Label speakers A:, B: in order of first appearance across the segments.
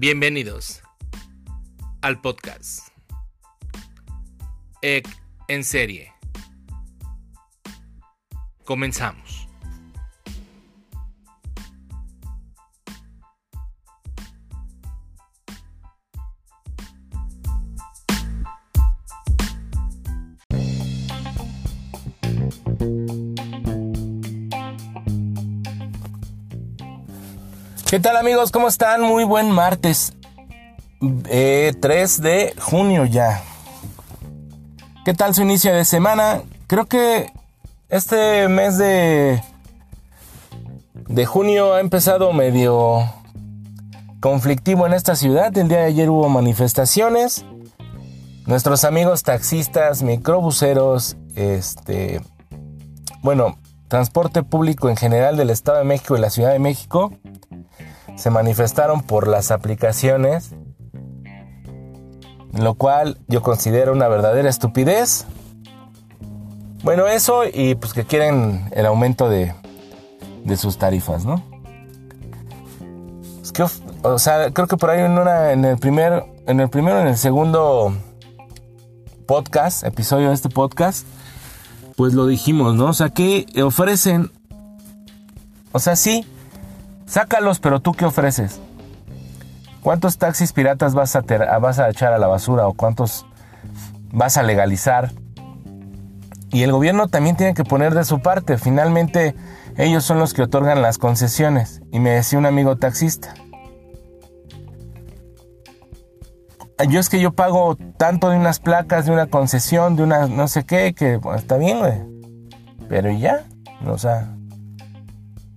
A: Bienvenidos al podcast EC en serie. Comenzamos.
B: ¿Qué tal amigos? ¿Cómo están? Muy buen martes. Eh, 3 de junio ya. ¿Qué tal su inicio de semana? Creo que este mes de, de junio ha empezado medio conflictivo en esta ciudad. El día de ayer hubo manifestaciones. Nuestros amigos taxistas, microbuseros, este, bueno, transporte público en general del Estado de México y la Ciudad de México se manifestaron por las aplicaciones, lo cual yo considero una verdadera estupidez. Bueno, eso y pues que quieren el aumento de, de sus tarifas, ¿no? O sea, creo que por ahí en, una, en el primer, en el primero, en el segundo podcast, episodio de este podcast, pues lo dijimos, ¿no? O sea, que ofrecen, o sea, sí, Sácalos, pero tú qué ofreces? ¿Cuántos taxis piratas vas a, vas a echar a la basura o cuántos vas a legalizar? Y el gobierno también tiene que poner de su parte. Finalmente, ellos son los que otorgan las concesiones. Y me decía un amigo taxista. Yo es que yo pago tanto de unas placas, de una concesión, de una no sé qué, que está bien, güey. Pero ya, o sea.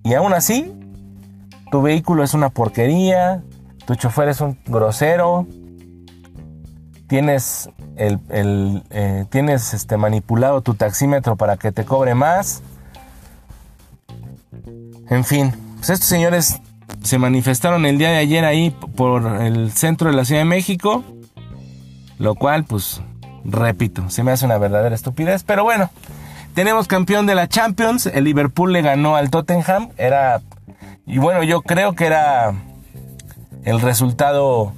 B: Y aún así, tu vehículo es una porquería, tu chofer es un grosero, tienes, el, eh, tienes este, manipulado tu taxímetro para que te cobre más. En fin, pues estos señores se manifestaron el día de ayer ahí por el centro de la Ciudad de México, lo cual, pues, repito, se me hace una verdadera estupidez, pero bueno, tenemos campeón de la Champions, el Liverpool le ganó al Tottenham, era y bueno, yo creo que era el resultado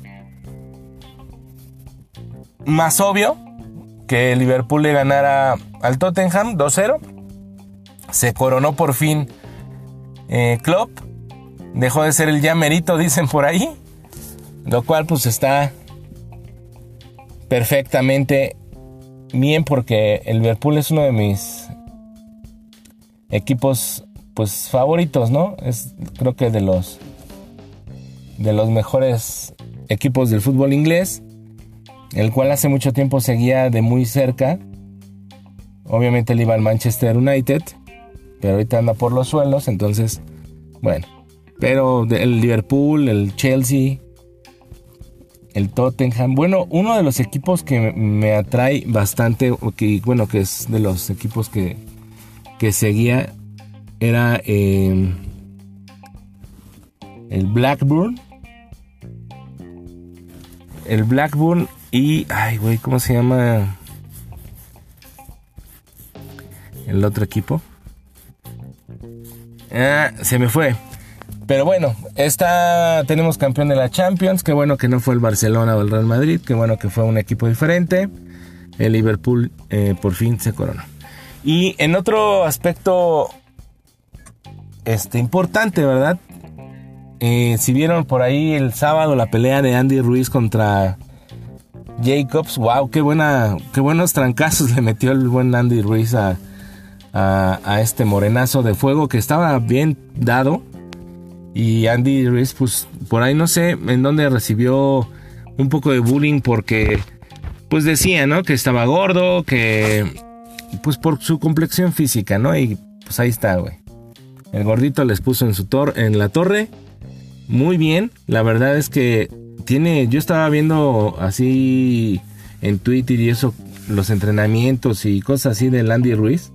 B: más obvio que Liverpool le ganara al Tottenham 2-0. Se coronó por fin eh, Klopp. Dejó de ser el ya merito, dicen por ahí. Lo cual pues está perfectamente bien porque el Liverpool es uno de mis equipos pues favoritos, ¿no? Es creo que de los de los mejores equipos del fútbol inglés, el cual hace mucho tiempo seguía de muy cerca. Obviamente él iba al Manchester United, pero ahorita anda por los suelos, entonces, bueno. Pero el Liverpool, el Chelsea, el Tottenham. Bueno, uno de los equipos que me atrae bastante, que, bueno, que es de los equipos que, que seguía, era em, el Blackburn. El Blackburn y. Ay, güey, ¿cómo se llama? El otro equipo. Ah, se me fue. Pero bueno, esta tenemos campeón de la Champions. Qué bueno que no fue el Barcelona o el Real Madrid. Qué bueno que fue un equipo diferente. El Liverpool eh, por fin se coronó. Y en otro aspecto este, importante, ¿verdad? Eh, si vieron por ahí el sábado la pelea de Andy Ruiz contra Jacobs, wow, qué buena, qué buenos trancazos le metió el buen Andy Ruiz a, a, este morenazo de fuego que estaba bien dado. Y Andy Ruiz, pues por ahí no sé en dónde recibió un poco de bullying porque, pues decía, ¿no? Que estaba gordo, que, pues por su complexión física, ¿no? Y pues ahí está, güey. El gordito les puso en su en la torre. Muy bien. La verdad es que tiene. Yo estaba viendo así en Twitter y eso, los entrenamientos y cosas así de Landy Ruiz.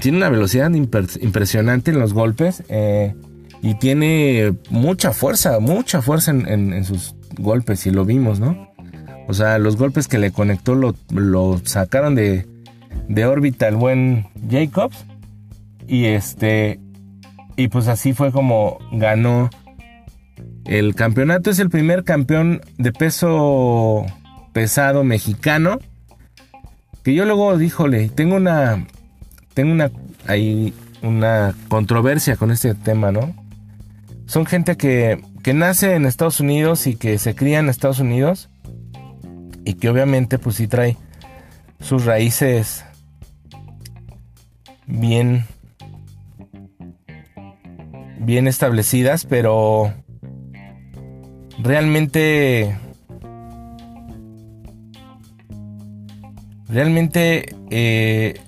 B: Tiene una velocidad impresionante en los golpes. Eh, y tiene mucha fuerza, mucha fuerza en, sus golpes. Y lo vimos, ¿no? O sea, los golpes que le conectó lo, lo sacaron de, de órbita el buen Jacobs. Y este. Y pues así fue como ganó el campeonato. Es el primer campeón de peso pesado mexicano. Que yo luego díjole, tengo una. Tengo una. Hay una controversia con este tema, ¿no? Son gente que, que nace en Estados Unidos y que se cría en Estados Unidos. Y que obviamente, pues sí trae sus raíces bien bien establecidas, pero realmente realmente eh,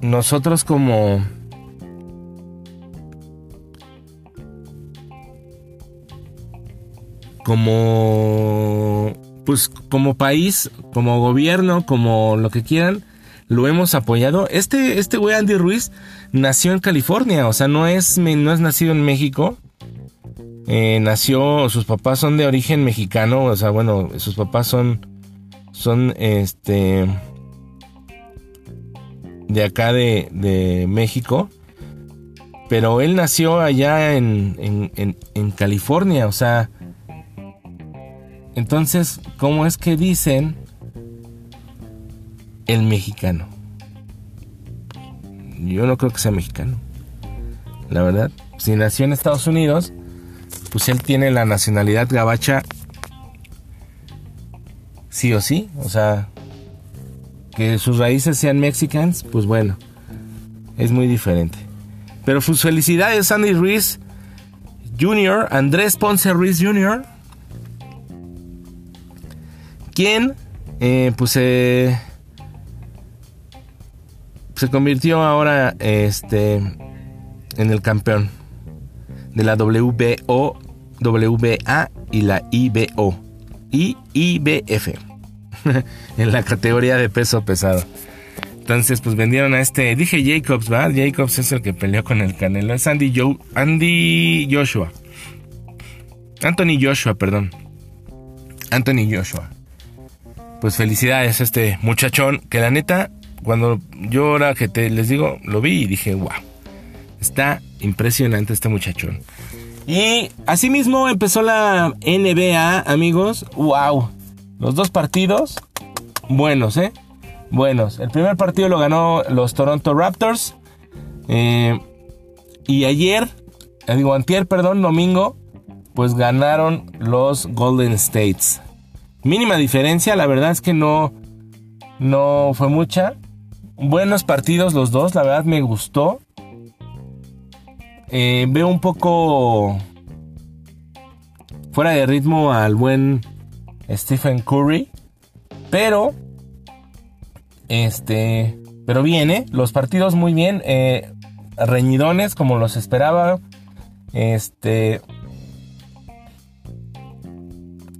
B: nosotros como como pues como país, como gobierno, como lo que quieran, lo hemos apoyado. Este este güey Andy Ruiz nació en California, o sea, no es no es nacido en México. Eh, nació, sus papás son de origen mexicano, o sea, bueno, sus papás son, son, este, de acá de, de México, pero él nació allá en, en, en, California, o sea, entonces, ¿cómo es que dicen el mexicano? Yo no creo que sea mexicano, la verdad. Si nació en Estados Unidos, pues él tiene la nacionalidad gabacha sí o sí, o sea, que sus raíces sean mexicanas, pues bueno, es muy diferente. Pero sus felicidades, Andy Ruiz Jr., Andrés Ponce Ruiz Jr., quien, eh, pues, se convirtió ahora este, en el campeón de la WBO WBA y la IBO y IBF en la categoría de peso pesado. Entonces, pues vendieron a este. Dije Jacobs, ¿va? Jacobs es el que peleó con el Canelo. Es Andy, Andy Joshua. Anthony Joshua, perdón. Anthony Joshua. Pues felicidades a este muchachón. Que la neta, cuando yo ahora que te les digo, lo vi y dije, wow. Está impresionante este muchachón. Y asimismo empezó la NBA, amigos. ¡Wow! Los dos partidos, buenos, ¿eh? Buenos. El primer partido lo ganó los Toronto Raptors. Eh, y ayer, eh, digo, antier, perdón, domingo, pues ganaron los Golden States. Mínima diferencia, la verdad es que no, no fue mucha. Buenos partidos los dos, la verdad me gustó. Eh, veo un poco fuera de ritmo al buen Stephen Curry. Pero, este, pero viene, los partidos muy bien, eh, reñidones como los esperaba. Este,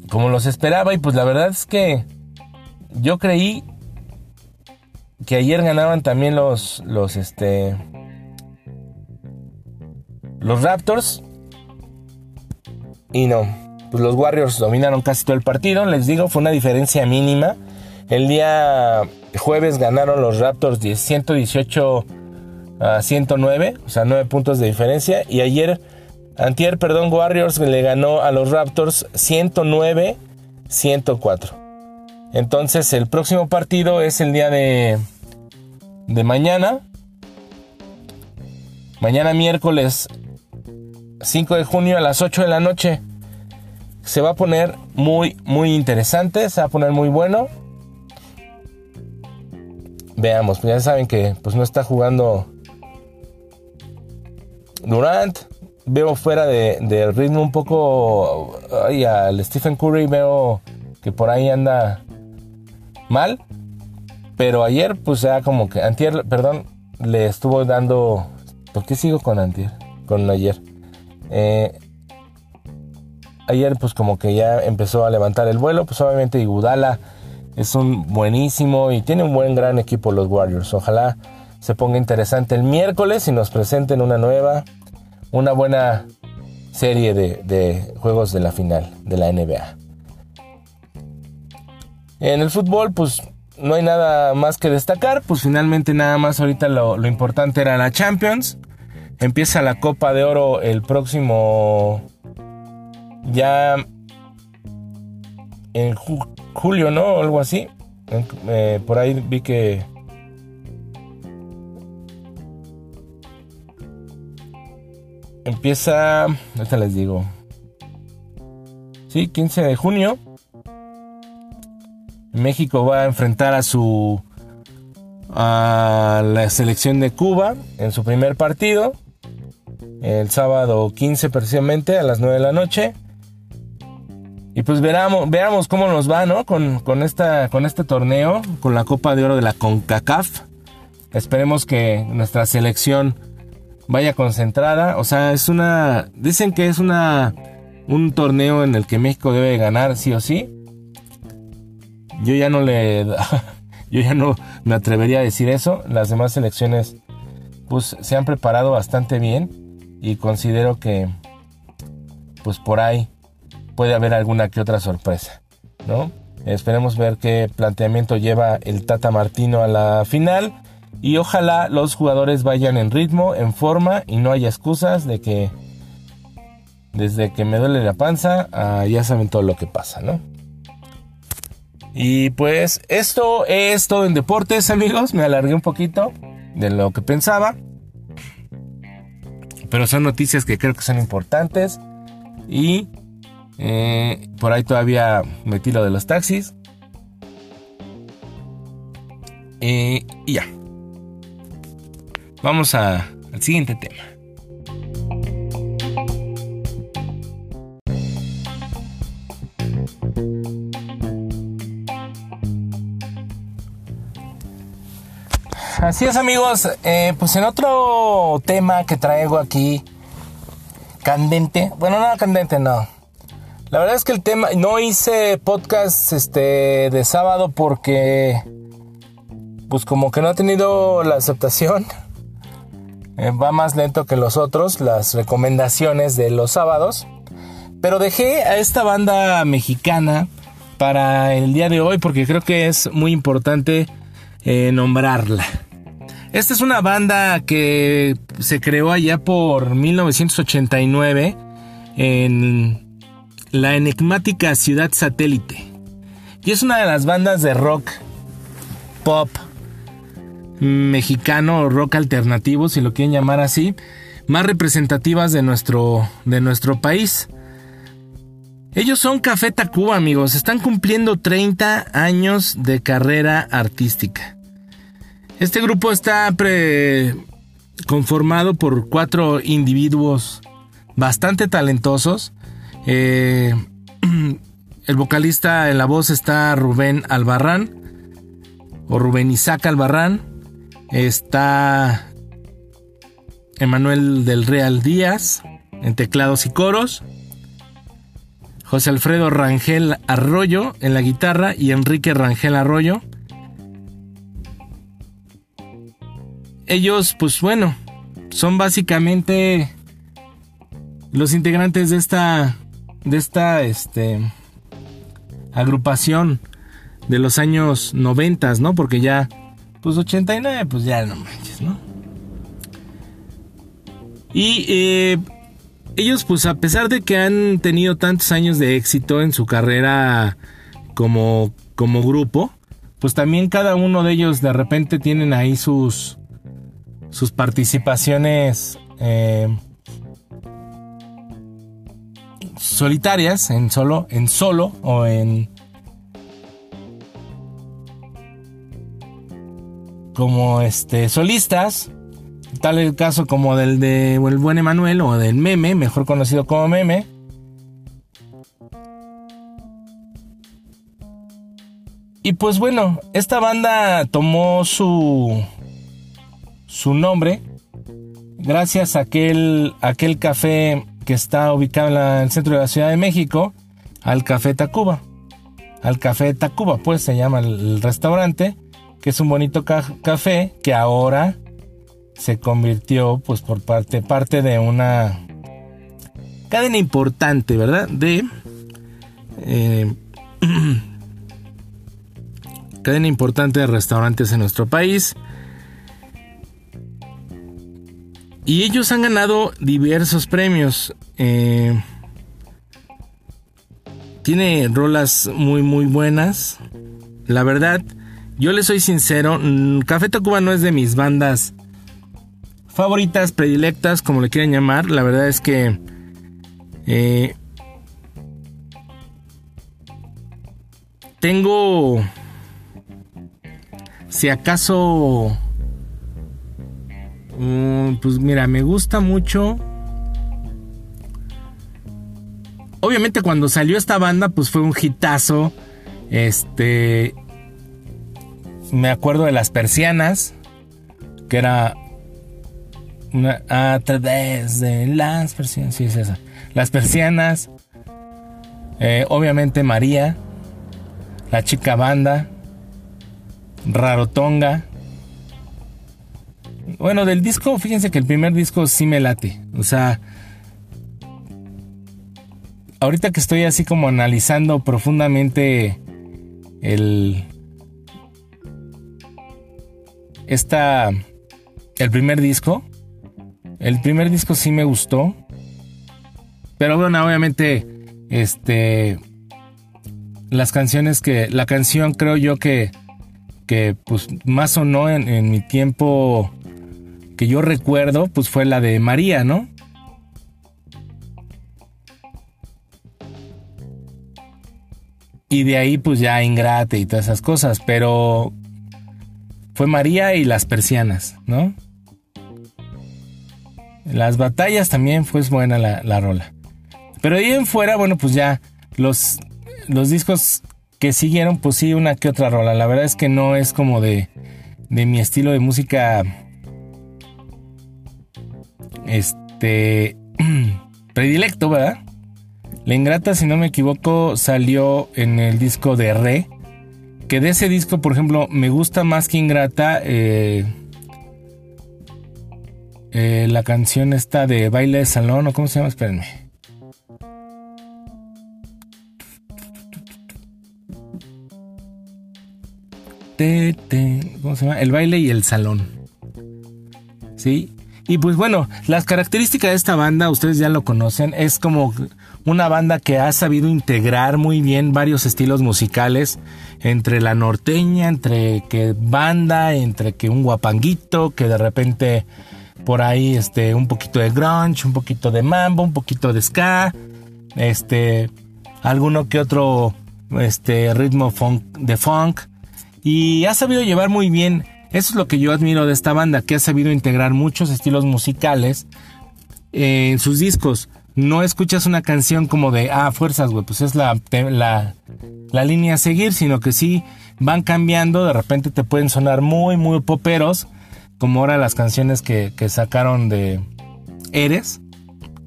B: como los esperaba y pues la verdad es que yo creí que ayer ganaban también los, los, este, los Raptors. Y no, pues los Warriors dominaron casi todo el partido. Les digo, fue una diferencia mínima. El día jueves ganaron los Raptors 118 a 109, o sea, 9 puntos de diferencia. Y ayer, antier, perdón, Warriors le ganó a los Raptors 109 104. Entonces, el próximo partido es el día de, de mañana. Mañana miércoles 5 de junio a las 8 de la noche. Se va a poner muy, muy interesante, se va a poner muy bueno. Veamos, pues ya saben que pues no está jugando Durant. Veo fuera de, ritmo un poco ay, al Stephen Curry, veo que por ahí anda mal. Pero ayer, pues ya como que, antier, perdón, le estuvo dando... ¿Por qué sigo con antier? Con ayer. Eh, ayer pues como que ya empezó a levantar el vuelo, pues obviamente Igudala es un buenísimo y tiene un buen gran equipo los Warriors. Ojalá se ponga interesante el miércoles y nos presenten una nueva, una buena serie de, juegos de la final de la NBA. En el fútbol pues no hay nada más que destacar, pues finalmente nada más ahorita lo, lo importante era la Champions. Empieza la Copa de Oro el próximo ya en julio, ¿no? algo así. Eh, por ahí vi que empieza, ahorita les digo. Sí, 15 de junio. México va a enfrentar a su a la selección de Cuba en su primer partido el sábado 15 precisamente a las 9 de la noche. Y pues veamos, veamos cómo nos va, ¿no? Con, con, esta, con este torneo, con la Copa de Oro de la CONCACAF. Esperemos que nuestra selección vaya concentrada. O sea, es una... Dicen que es una... Un torneo en el que México debe ganar sí o sí. Yo ya no le... yo ya no me atrevería a decir eso. Las demás selecciones pues se han preparado bastante bien y considero que pues por ahí puede haber alguna que otra sorpresa, ¿no? Esperemos ver qué planteamiento lleva el Tata Martino a la final y ojalá los jugadores vayan en ritmo, en forma y no haya excusas de que desde que me duele la panza ah, ya saben todo lo que pasa, ¿no? Y pues esto es todo en deportes amigos, me alargué un poquito de lo que pensaba. Pero son noticias que creo que son importantes. Y eh, por ahí todavía metí lo de los taxis. Eh, y ya. Vamos al siguiente tema. Así es amigos, eh, pues en otro tema que traigo aquí, candente, bueno no candente no, la verdad es que el tema, no hice podcast este de sábado porque pues como que no ha tenido la aceptación, eh, va más lento que los otros, las recomendaciones de los sábados, pero dejé a esta banda mexicana para el día de hoy porque creo que es muy importante eh, nombrarla. Esta es una banda que se creó allá por 1989 en la enigmática ciudad satélite. Y es una de las bandas de rock pop mexicano o rock alternativo, si lo quieren llamar así, más representativas de nuestro, de nuestro país. Ellos son Café Tacuba, amigos. Están cumpliendo 30 años de carrera artística. Este grupo está conformado por cuatro individuos bastante talentosos. Eh, el vocalista en la voz está Rubén Albarrán o Rubén Isaac Albarrán. Está Emanuel del Real Díaz en teclados y coros. José Alfredo Rangel Arroyo en la guitarra y Enrique Rangel Arroyo ellos, pues bueno, son básicamente los integrantes de esta, de esta, este, agrupación de los años 90, ¿no? Porque ya, pues 89, pues ya no manches, ¿no? Y eh, ellos, pues a pesar de que han tenido tantos años de éxito en su carrera como, como grupo, pues también cada uno de ellos de repente tienen ahí sus, sus participaciones eh, solitarias en solo, en solo o en como este solistas, tal el caso como del de el buen Emanuel o del Meme, mejor conocido como Meme. Y pues bueno, esta banda tomó su su nombre gracias a aquel, aquel café que está ubicado en, el centro de la Ciudad de México, al Café Tacuba. Al Café Tacuba, pues se llama el, restaurante, que es un bonito café que ahora se convirtió, pues por parte, parte de una cadena importante, ¿verdad? De eh, cadena importante de restaurantes en nuestro país. Y ellos han ganado diversos premios. Eh, tiene rolas muy, muy buenas. La verdad, yo le soy sincero, mm, Café Tacuba no es de mis bandas favoritas, predilectas, como le quieran llamar. La verdad es que... Eh, tengo... Si acaso... Mm, pues mira, me gusta mucho obviamente cuando salió esta banda, pues fue un hitazo. Este. Me acuerdo de las persianas. Que era. Una, a través de las persianas. Sí, es esa. Las persianas. Eh, obviamente María. La chica banda. Rarotonga. Bueno, del disco, fíjense que el primer disco sí me late. O sea, ahorita que estoy así como analizando profundamente el esta el primer disco el primer disco sí me gustó pero bueno obviamente este las canciones que la canción creo yo que que pues más o no en, en mi tiempo que yo recuerdo pues fue la de María no Y de ahí pues ya Ingrate y todas esas cosas. Pero fue María y las persianas, ¿no? Las batallas también fue buena la, rola. Pero ahí en fuera, bueno, pues ya los, los discos que siguieron, pues sí, una que otra rola. La verdad es que no es como de, de mi estilo de música. Este. predilecto, ¿verdad? La Ingrata, si no me equivoco, salió en el disco de Re. Que de ese disco, por ejemplo, me gusta más que Ingrata. Eh, eh, la canción esta de Baile de Salón, ¿o cómo se llama? Espérenme. ¿Cómo se llama? El baile y el salón. ¿Sí? Y pues bueno, las características de esta banda, ustedes ya lo conocen, es como una banda que ha sabido integrar muy bien varios estilos musicales, entre la norteña, entre que banda, entre que un guapanguito, que de repente por ahí este un poquito de grunge, un poquito de mambo, un poquito de ska, este alguno que otro este ritmo funk, de funk. Y ha sabido llevar muy bien eso es lo que yo admiro de esta banda, que ha sabido integrar muchos estilos musicales en sus discos no escuchas una canción como de, ah, fuerzas, güey, pues es la, la, la línea a seguir, sino que sí van cambiando, de repente te pueden sonar muy, muy poperos, como ahora las canciones que, que sacaron de Eres,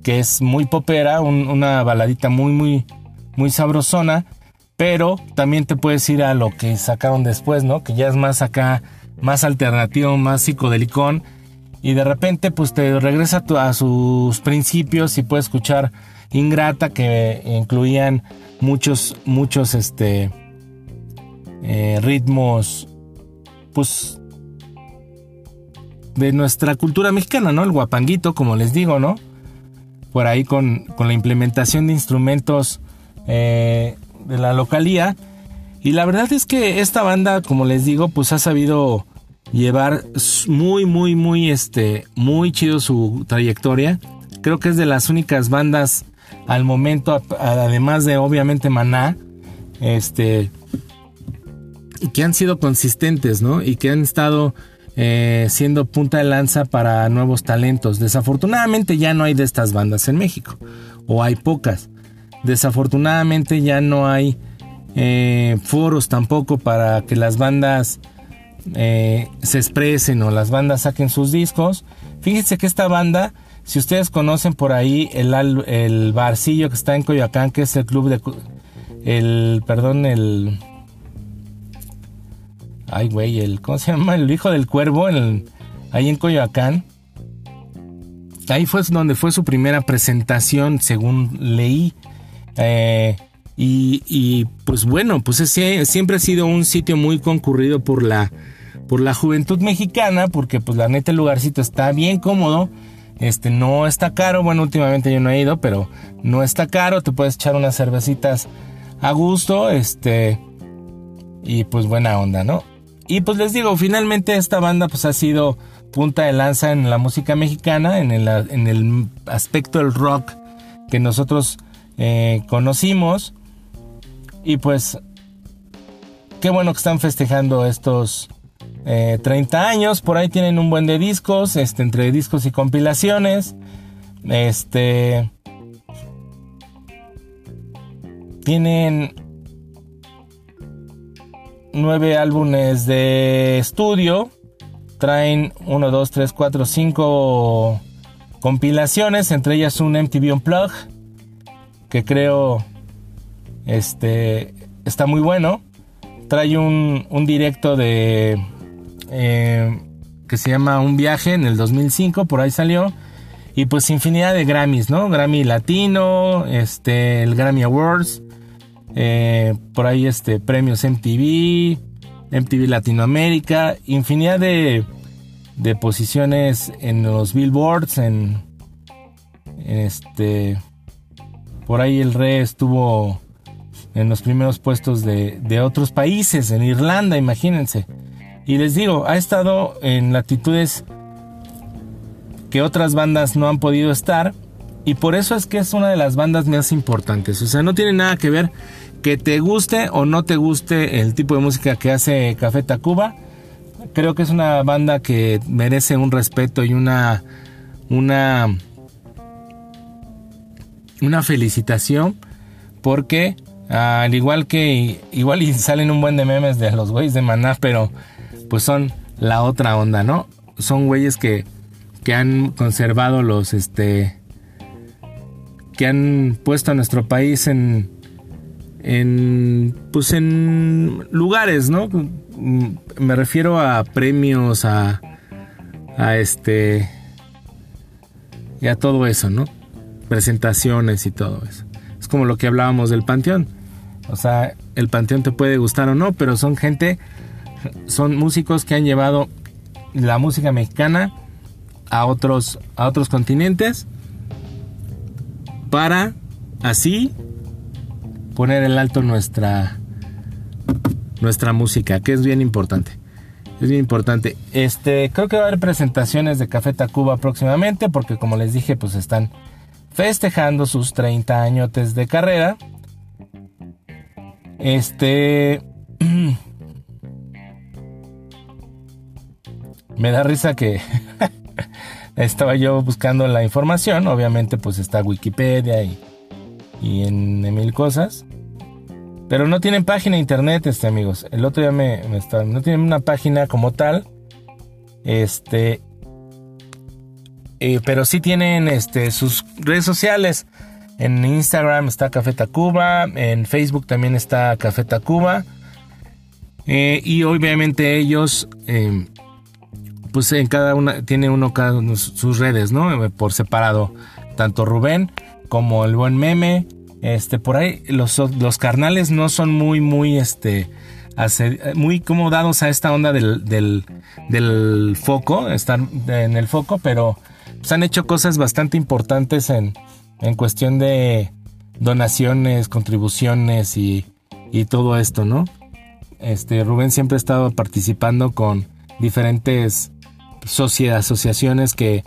B: que es muy popera, una baladita muy, muy, muy sabrosona, pero también te puedes ir a lo que sacaron después, ¿no? Que ya es más acá, más alternativo, más psicodelicón y de repente pues te regresa a sus principios y puedes escuchar Ingrata que incluían muchos muchos este eh, ritmos pues de nuestra cultura mexicana, ¿no? El guapanguito, como les digo, ¿no? Por ahí con, la implementación de instrumentos eh, de la localía. Y la verdad es que esta banda, como les digo, pues ha sabido llevar muy, muy, muy, este, muy chido su trayectoria. Creo que es de las únicas bandas al momento, además de obviamente Maná, este, que han sido consistentes, ¿no? Y que han estado eh, siendo punta de lanza para nuevos talentos. Desafortunadamente ya no hay de estas bandas en México, o hay pocas. Desafortunadamente ya no hay eh, foros tampoco para que las bandas eh, se expresen o las bandas saquen sus discos. Fíjense que esta banda, si ustedes conocen por ahí el, el barcillo que está en Coyoacán, que es el club de... El, perdón, el... Ay, güey, el... ¿Cómo se llama? El hijo del cuervo, ahí en Coyoacán. Ahí fue donde fue su primera presentación, según leí. Eh, y, pues bueno, pues ese, siempre ha sido un sitio muy concurrido por la, por la juventud mexicana, porque pues la neta el lugarcito está bien cómodo. Este no está caro, bueno, últimamente yo no he ido, pero no está caro, te puedes echar unas cervecitas a gusto, este, y pues buena onda, ¿no? Y pues les digo, finalmente esta banda pues ha sido punta de lanza en la música mexicana, en el, en el aspecto del rock que nosotros eh, conocimos. Y pues, qué bueno que están festejando estos 30 eh, años. Por ahí tienen un buen de discos, este, entre discos y compilaciones. Este. Tienen nueve álbumes de estudio. Traen 1, 2, 3, 4, 5 compilaciones, entre ellas un MTV Unplug, que creo este, está muy bueno. Trae un, un directo de eh, que se llama Un viaje en el 2005, por ahí salió. Y pues infinidad de Grammys, ¿no? Grammy Latino, este, el Grammy Awards, eh, por ahí este, premios MTV, MTV Latinoamérica, infinidad de, de posiciones en los billboards, en, este, por ahí el rey estuvo en los primeros puestos de, de otros países, en Irlanda, imagínense. Y les digo, ha estado en latitudes que otras bandas no han podido estar. Y por eso es que es una de las bandas más importantes. O sea, no tiene nada que ver que te guste o no te guste el tipo de música que hace Café Tacuba. Creo que es una banda que merece un respeto y una una una felicitación porque al igual que igual y salen un buen de memes de los güeyes de Maná, pero pues son la otra onda, ¿no? Son güeyes que que han conservado los este que han puesto a nuestro país en en pues en lugares, ¿no? Me refiero a premios, a a este y a todo eso, ¿no? Presentaciones y todo eso. Es como lo que hablábamos del panteón. O sea, el panteón te puede gustar o no, pero son gente, son músicos que han llevado la música mexicana a otros, a otros continentes para así poner en alto nuestra, nuestra música, que es bien importante. Es bien importante. Este, creo que va a haber presentaciones de Café Tacuba próximamente, porque como les dije, pues están festejando sus 30 años de carrera. Este. me da risa que estaba yo buscando la información. Obviamente, pues está Wikipedia y, y en, mil cosas. Pero no tienen página de internet, este amigos. El otro día me, me no tienen una página como tal. Este. Eh, pero sí tienen este, sus redes sociales. En Instagram está Café Tacuba. En Facebook también está Café Tacuba. Eh, y obviamente ellos em, pues en cada una, tiene uno cada uno sus redes, ¿no? Por separado, tanto Rubén como el buen meme. Este, por ahí los, los carnales no son muy, muy, este, muy como dados a esta onda del, del, del foco, estar en el foco, pero pues han hecho cosas bastante importantes en, en cuestión de donaciones, contribuciones y, y todo esto, ¿no? Este, Rubén siempre ha estado participando con diferentes asociaciones que,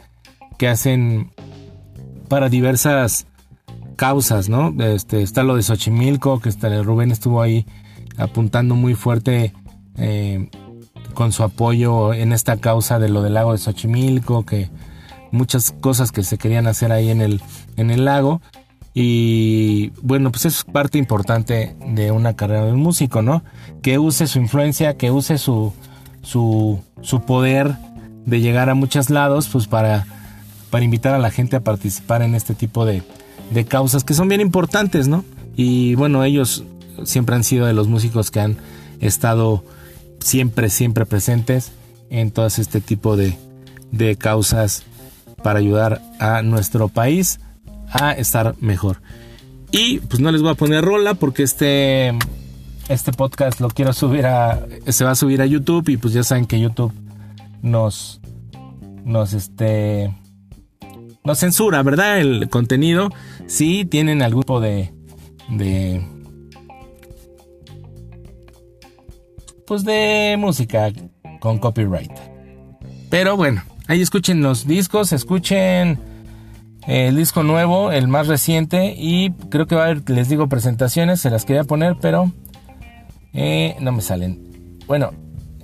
B: que hacen para diversas causas, ¿no? Este, está lo de Xochimilco, que está, Rubén estuvo ahí apuntando muy fuerte eh, con su apoyo en esta causa de lo del lago de Xochimilco, que muchas cosas que se querían hacer ahí en el, en el lago. Y bueno, pues es parte importante de una carrera de un músico, ¿no? Que use su influencia, que use su, su, su poder de llegar a muchos lados, pues para, para invitar a la gente a participar en este tipo de, de causas que son bien importantes, ¿no? Y bueno, ellos siempre han sido de los músicos que han estado siempre, siempre presentes en todo este tipo de, de causas para ayudar a nuestro país a estar mejor. Y pues no les voy a poner rola porque este, este podcast lo quiero subir a, se va a subir a YouTube y pues ya saben que YouTube nos, nos, este, nos censura, ¿verdad? El contenido. Si tienen algún tipo de, de, pues de música con copyright. Pero bueno, ahí escuchen los discos, escuchen eh, el disco nuevo, el más reciente y creo que va a haber, les digo, presentaciones, se las quería poner, pero eh, no me salen. Bueno,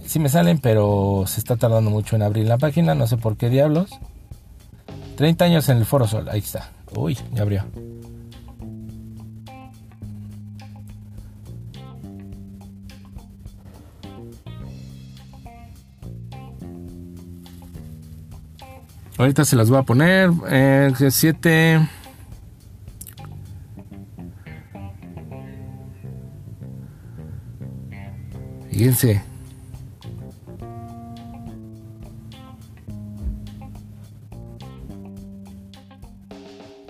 B: sí me salen, pero se está tardando mucho en abrir la página, no sé por qué diablos. 30 años en el Foro Sol, ahí está. Uy, ya abrió. Ahorita se las voy a poner. Eh, 7. Fíjense.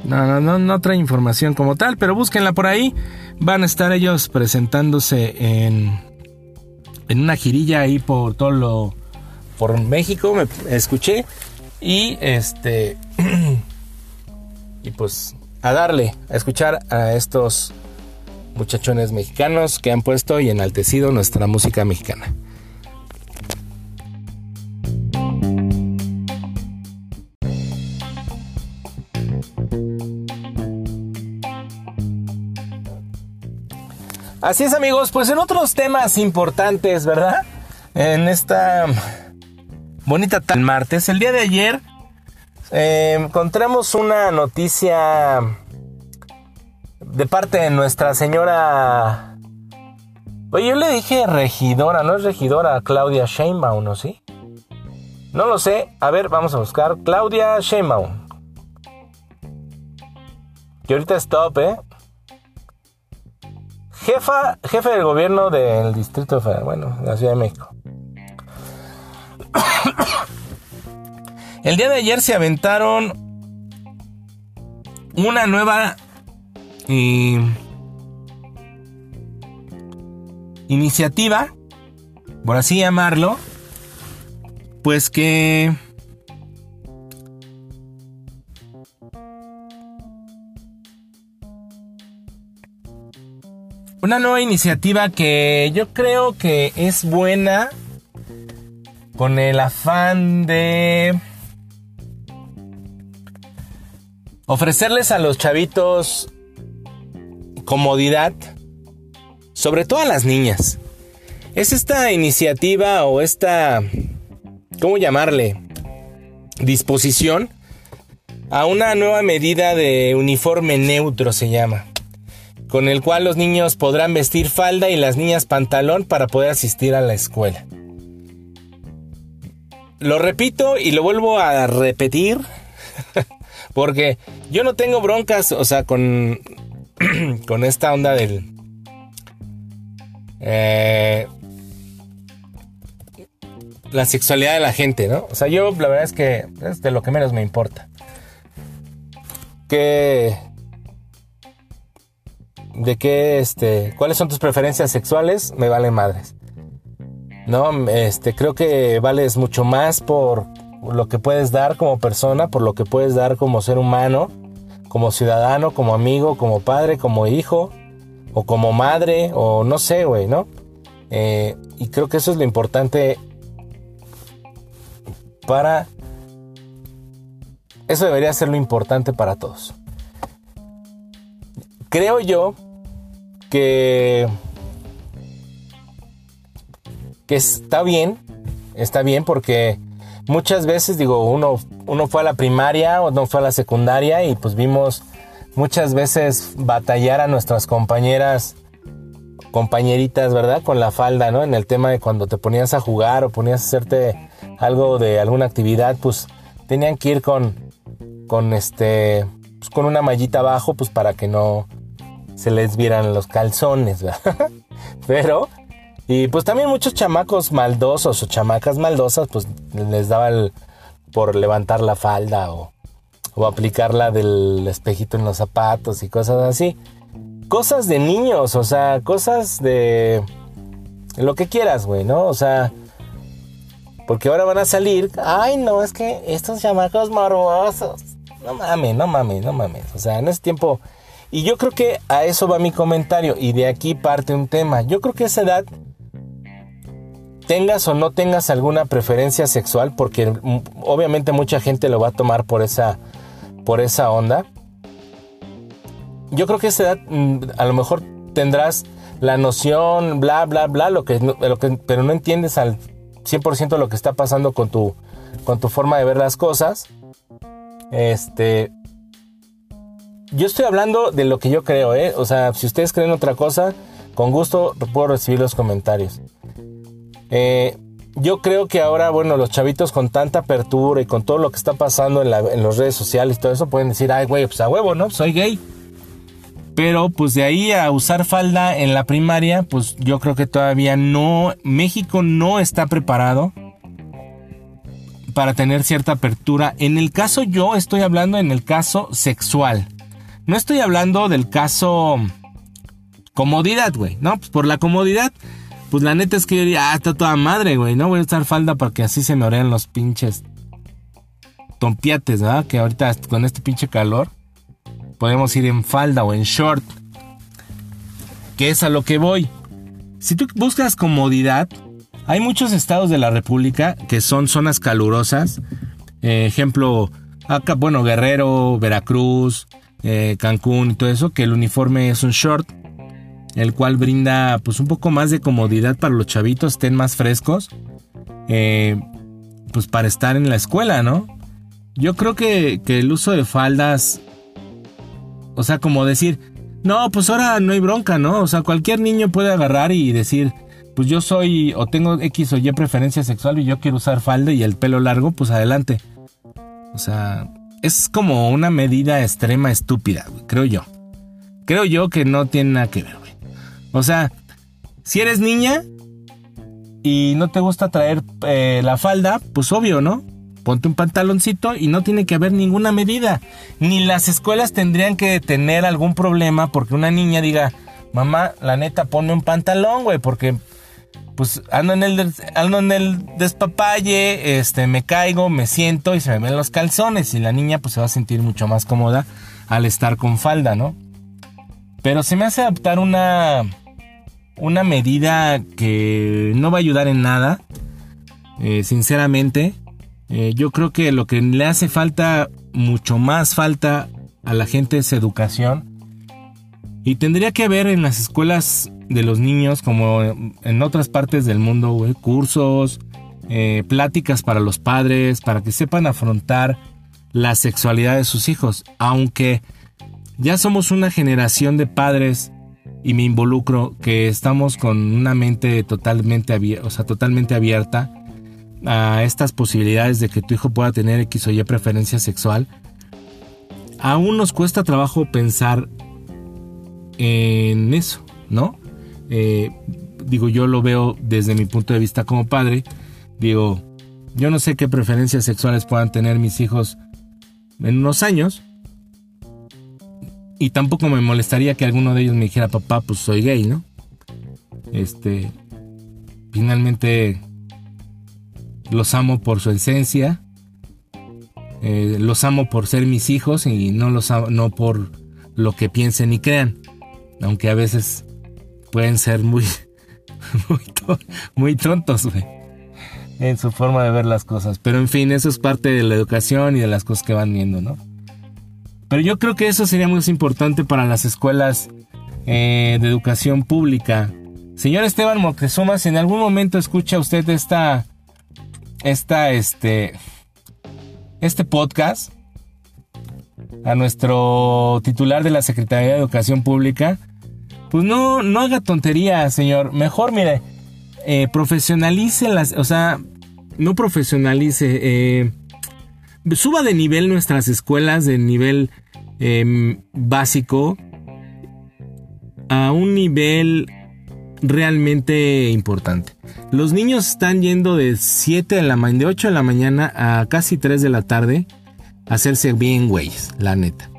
B: No, no, no, no trae información como tal, pero búsquenla por ahí. Van a estar ellos presentándose en, en una girilla ahí por todo lo. por México, me escuché. Y este. y pues a darle, a escuchar a estos muchachones mexicanos que han puesto y enaltecido nuestra música mexicana. Así es amigos, pues en otros temas importantes, ¿verdad? En esta bonita tal martes, el día de ayer eh, encontramos una noticia de parte de nuestra señora... Oye, yo le dije regidora, no es regidora Claudia Sheinbaum, ¿no sí? No lo sé. A ver, vamos a buscar Claudia Sheinbaum. Que ahorita es top, ¿eh? Jefa, jefe del gobierno del Distrito Federal, bueno, la Ciudad de México. El día de ayer se aventaron una nueva eh, iniciativa, por así llamarlo, pues que una nueva iniciativa que yo creo que es buena con el afán de ofrecerles a los chavitos comodidad, sobre todo a las niñas. Es esta iniciativa o esta, ¿cómo llamarle? Disposición a una nueva medida de uniforme neutro se llama, con el cual los niños podrán vestir falda y las niñas pantalón para poder asistir a la escuela. Lo repito y lo vuelvo a repetir, porque yo no tengo broncas, o sea, con, con esta onda del... Eh, la sexualidad de la gente, ¿no? O sea, yo la verdad es que es de lo que menos me importa. Que... De qué, este... ¿Cuáles son tus preferencias sexuales? Me valen madres. No, este, creo que vales mucho más por lo que puedes dar como persona, por lo que puedes dar como ser humano como ciudadano, como amigo, como padre, como hijo, o como madre, o no sé, güey, ¿no? Eh, y creo que eso es lo importante para... Eso debería ser lo importante para todos. Creo yo que... que está bien, está bien porque muchas veces, digo, uno, uno fue a la primaria o no fue a la secundaria y pues vimos muchas veces batallar a nuestras compañeras, compañeritas, ¿verdad? Con la falda, ¿no? En el tema de cuando te ponías a jugar o ponías a hacerte algo de alguna actividad, pues tenían que ir con, con este, pues con una mallita abajo, pues para que no se les vieran los calzones, ¿verdad? Pero y pues también muchos chamacos maldosos o chamacas maldosas, pues les daba el, por levantar la falda o, o aplicarla del espejito en los zapatos y cosas así. Cosas de niños, o sea, cosas de lo que quieras, güey, ¿no? O sea, porque ahora van a salir, ay, no, es que estos chamacos morbosos. No mames, no mames, no mames. O sea, en ese tiempo... Y yo creo que a eso va mi comentario y de aquí parte un tema. Yo creo que esa edad tengas o no tengas alguna preferencia sexual, porque obviamente mucha gente lo va a tomar por esa, por esa onda. Yo creo que esa edad mm, a lo mejor tendrás la noción, bla, bla, bla, lo que, lo que, pero no entiendes al 100% lo que está pasando con tu, con tu forma de ver las cosas. Este, yo estoy hablando de lo que yo creo, ¿eh? O sea, si ustedes creen otra cosa, con gusto puedo recibir los comentarios. Eh, yo creo que ahora, bueno, los chavitos con tanta apertura y con todo lo que está pasando en, en las redes sociales y todo eso pueden decir, ay, güey, pues a huevo, ¿no? Soy gay. Pero pues de ahí a usar falda en la primaria, pues yo creo que todavía no, México no está preparado para tener cierta apertura. En el caso yo estoy hablando en el caso sexual. No estoy hablando del caso comodidad, güey. No, pues por la comodidad. Pues la neta es que yo diría, ah, está toda madre, güey. No voy a usar falda para que así se me orean los pinches tompiates, ¿verdad? Que ahorita con este pinche calor podemos ir en falda o en short. Que es a lo que voy. Si tú buscas comodidad, hay muchos estados de la República que son zonas calurosas. Eh, ejemplo, acá, bueno, Guerrero, Veracruz, eh, Cancún y todo eso, que el uniforme es un short, el cual brinda pues un poco más de comodidad para los chavitos, estén más frescos, eh, pues para estar en la escuela, ¿no? Yo creo que, que el uso de faldas o sea, como decir, no, pues ahora no hay bronca, ¿no? O sea, cualquier niño puede agarrar y decir, pues yo soy o tengo X o Y preferencia sexual y yo quiero usar falda y el pelo largo, pues adelante. O sea, es como una medida extrema estúpida, creo yo. Creo yo que no tiene nada que ver, güey. O sea, si eres niña y no te gusta traer eh, la falda, pues obvio, ¿no? ponte un pantaloncito y no tiene que haber ninguna medida. Ni las escuelas tendrían que tener algún problema porque una niña diga, mamá, la neta, ponme un pantalón, güey, porque pues ando en el ando en el despapalle, este me caigo, me siento y se me ven los calzones y la niña pues se va a sentir mucho más cómoda al estar con falda, ¿no? Pero se me hace adaptar una una medida que no va a ayudar en nada, eh, sinceramente. Eh, yo creo que lo que le hace falta, mucho más falta a la gente es educación. Y tendría que haber en las escuelas de los niños, como en otras partes del mundo, cursos, eh, pláticas para los padres, para que sepan afrontar la sexualidad de sus hijos. Aunque ya somos una generación de padres, y me involucro, que estamos con una mente totalmente, o sea, totalmente abierta a estas posibilidades de que tu hijo pueda tener X o Y preferencia sexual, aún nos cuesta trabajo pensar en eso, ¿no? Eh, digo, yo lo veo desde mi punto de vista como padre. Digo, yo no sé qué preferencias sexuales puedan tener mis hijos en unos años. Y tampoco me molestaría que alguno de ellos me dijera, papá, pues soy gay, ¿no? Este, finalmente los amo por su esencia, eh, los amo por ser mis hijos y no, los no por lo que piensen y crean, aunque a veces pueden ser muy, muy, tontos en su forma de ver las cosas. Pero en fin, eso es parte de la educación y de las cosas que van viendo, ¿no? Pero yo creo que eso sería muy importante para las escuelas eh, de educación pública. Señor Esteban Moctezuma, si en algún momento escucha usted esta esta, este, este podcast a nuestro titular de la Secretaría de Educación Pública, pues no, no haga tontería, señor. Mejor, mire, eh, profesionalice las, o sea, no profesionalice, eh, suba de nivel nuestras escuelas, de nivel em, básico, a un nivel realmente importante. Los niños están yendo de 7 de la de 8 de la mañana a casi 3 de la tarde a hacerse bien güeyes, la neta.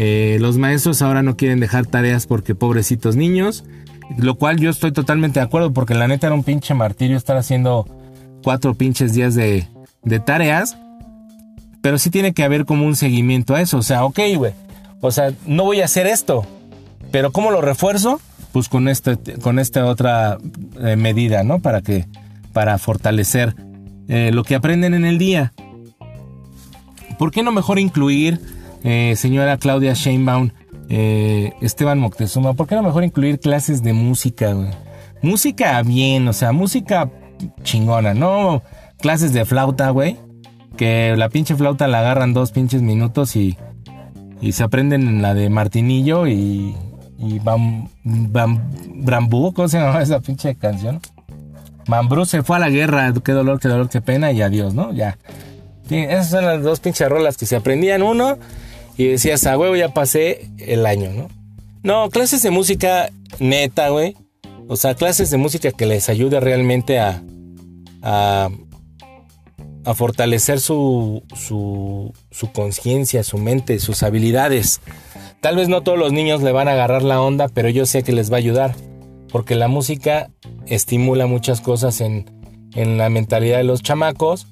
B: Eh, los maestros ahora no quieren dejar tareas porque pobrecitos niños, lo cual yo estoy totalmente de acuerdo porque la neta era un pinche martirio estar haciendo cuatro pinches días de, tareas. Pero sí tiene que haber como un seguimiento a eso. O sea, ok, güey. O sea, no voy a hacer esto. Pero ¿cómo lo refuerzo? pues con, este, con esta otra eh, medida, ¿no? Para que, para fortalecer eh, lo que aprenden en el día. ¿Por qué no mejor incluir, eh, señora Claudia Sheinbaum, eh, Esteban Moctezuma, ¿por qué no mejor incluir clases de música? Música bien, o sea, música chingona, no clases de flauta, güey. Que la pinche flauta la agarran dos pinches minutos y, y se aprenden la de Martinillo y, y Bam, Bam, Brambú, ¿cómo se llama esa pinche canción? Mambrú se fue a la guerra, qué dolor, qué dolor, qué pena y adiós, ¿no? Ya. esas son las dos pinches rolas que se aprendían uno y decías, a huevo, ya pasé el año, ¿no? No, clases de música neta, güey. O sea, clases de música que les ayude realmente a, a, a fortalecer su, su, su conciencia, su mente, sus habilidades. Tal vez no todos los niños le van a agarrar la onda, pero yo sé que les va a ayudar. Porque la música estimula muchas cosas en, en la mentalidad de los chamacos.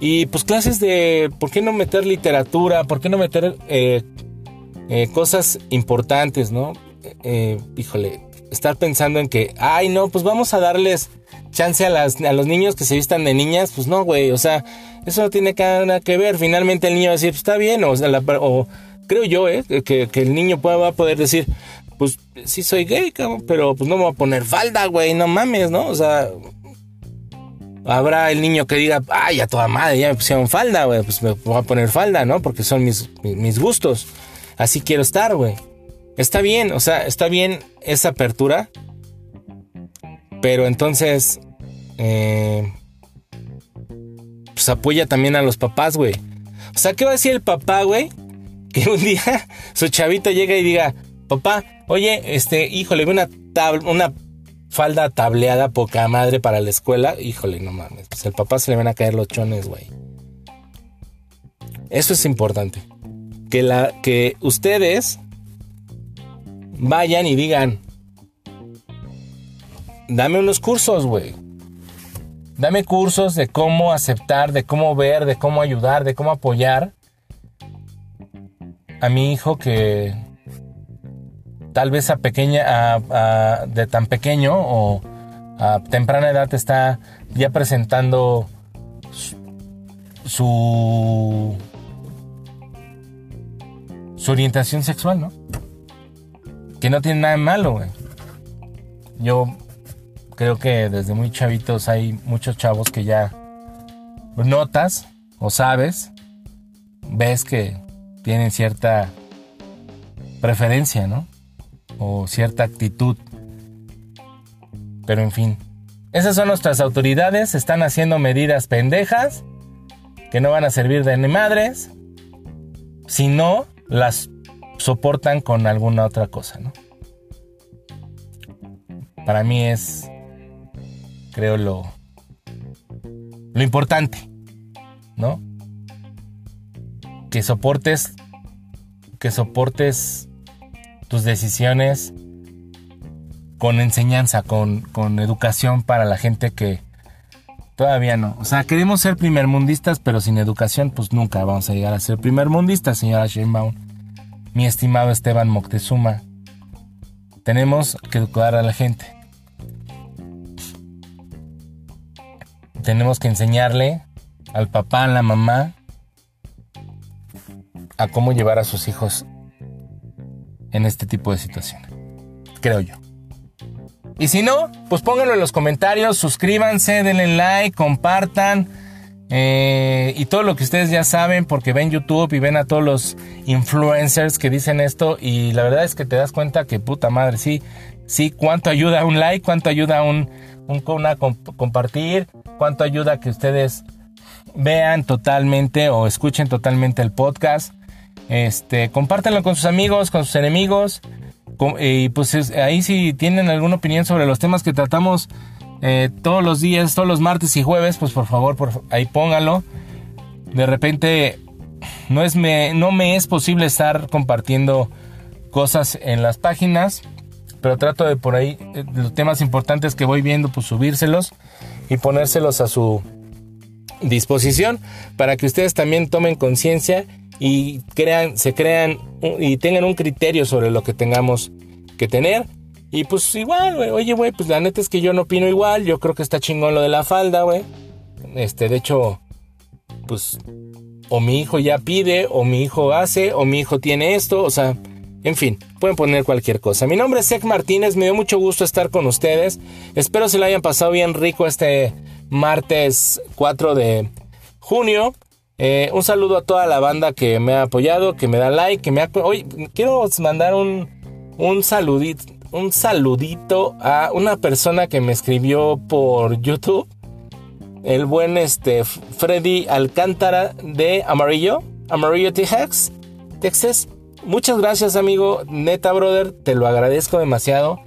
B: Y pues clases de, ¿por qué no meter literatura? ¿Por qué no meter eh, eh, cosas importantes, no? Eh, híjole, estar pensando en que, ay, no, pues vamos a darles chance a, las, a los niños que se vistan de niñas, pues no, güey, o sea, eso no tiene nada que ver. Finalmente el niño va a decir, pues está bien, o, sea, o creo yo, ¿eh? Que, que, el niño va a poder decir, pues sí soy gay, cabrón, pero pues no me voy a poner falda, güey, no mames, ¿no? O sea, habrá el niño que diga, ay, a toda madre, ya me pusieron falda, güey, pues me voy a poner falda, ¿no? Porque son mis, mis gustos. Así quiero estar, güey. Está bien, o sea, está bien esa apertura. Pero entonces, eh, pues apoya también a los papás, güey. O sea, ¿qué va a decir el papá, güey? Que un día su chavito llega y diga, papá, oye, este, híjole, una, una falda tableada poca madre para la escuela. Híjole, no mames. Pues al papá se le van a caer los chones, güey. Eso es importante. Que, la, que ustedes vayan y digan, dame unos cursos, güey. Dame cursos de cómo aceptar, de cómo ver, de cómo ayudar, de cómo apoyar a mi hijo que tal vez a pequeña, de tan pequeño o a temprana edad está ya presentando su, su orientación sexual, ¿no? Que no tiene nada de malo, güey. Yo creo que desde muy chavitos hay muchos chavos que ya notas o sabes, ves que tienen cierta preferencia, ¿no? O cierta actitud. Pero en fin, esas son nuestras autoridades, están haciendo medidas pendejas que no van a servir de ni madres si no las soportan con alguna otra cosa, ¿no? Para mí es creo, lo, lo importante, ¿no? Que soportes, que soportes tus decisiones con enseñanza, con, con educación para la gente que todavía no. O sea, queremos ser primermundistas, pero sin educación, pues nunca vamos a llegar a ser primermundistas, señora Sheinbaum. Mi estimado Esteban Moctezuma. Tenemos que educar a la gente. tenemos que enseñarle al papá, a la mamá, a cómo llevar a sus hijos en este tipo de situaciones. Creo yo. Y si no, pues pónganlo en los comentarios, suscríbanse, denle like, compartan. Eh, y todo lo que ustedes ya saben, porque ven YouTube y ven a todos los influencers que dicen esto. Y la verdad es que te das cuenta que puta madre, sí, sí, cuánto ayuda un like, cuánto ayuda un, un, una compartir, cuánto ayuda que ustedes vean totalmente o escuchen totalmente el podcast. Este, compártanlo con sus amigos, con sus enemigos. y pues ahí si tienen alguna opinión sobre los temas que tratamos eh, todos los días, todos los martes y jueves, pues por favor, por, ahí pónganlo. De repente no, es me, no me es posible estar compartiendo cosas en las páginas pero trato de por ahí, eh, los temas importantes que voy viendo, pues subírselos y ponérselos a su disposición para que ustedes también tomen conciencia y crean, se crean y tengan un criterio sobre lo que tengamos que tener Y pues igual, güey. Oye, güey, pues la neta es que yo no opino igual. Yo creo que está chingón lo de la falda, güey. Este, de hecho, pues o mi hijo ya pide, o mi hijo hace, o mi hijo tiene esto, o sea, en fin, pueden poner cualquier cosa. Mi nombre es Sec Martínez, me dio mucho gusto estar con ustedes. Espero se lo hayan pasado bien rico este martes 4 de junio. Eh, un saludo a toda la banda que me ha apoyado, que me da like, que me ha... Oye, quiero mandar un, un saludito, un saludito a una persona que me escribió por YouTube el buen este Freddy Alcántara de Amarillo, Amarillo Texas. Texas. Muchas gracias, amigo. Neta, brother, te lo agradezco demasiado.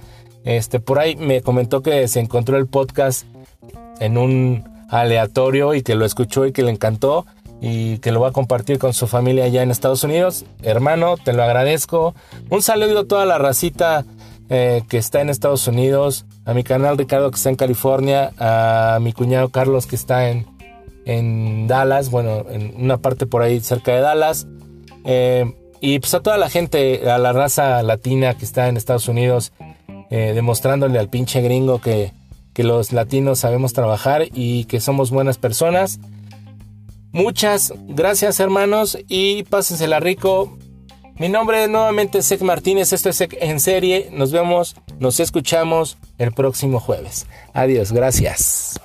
B: Este, por ahí me comentó que se encontró el podcast en un aleatorio y que lo escuchó y que le encantó y que lo va a compartir con su familia allá en Estados Unidos. Hermano, te lo agradezco. Un saludo a toda la racita eh, que está en Estados Unidos a mi canal Ricardo que está en California, a mi cuñado Carlos que está en, en Dallas, bueno, en una parte por ahí cerca de Dallas. Eh, y pues a toda la gente, a la raza latina que está en Estados Unidos, eh, demostrándole al pinche gringo que, que los latinos sabemos trabajar y que somos buenas personas. Muchas gracias hermanos y pásensela rico. Mi nombre es nuevamente Sec Martínez, esto es Sec en serie. Nos vemos, nos escuchamos el próximo jueves. Adiós, gracias.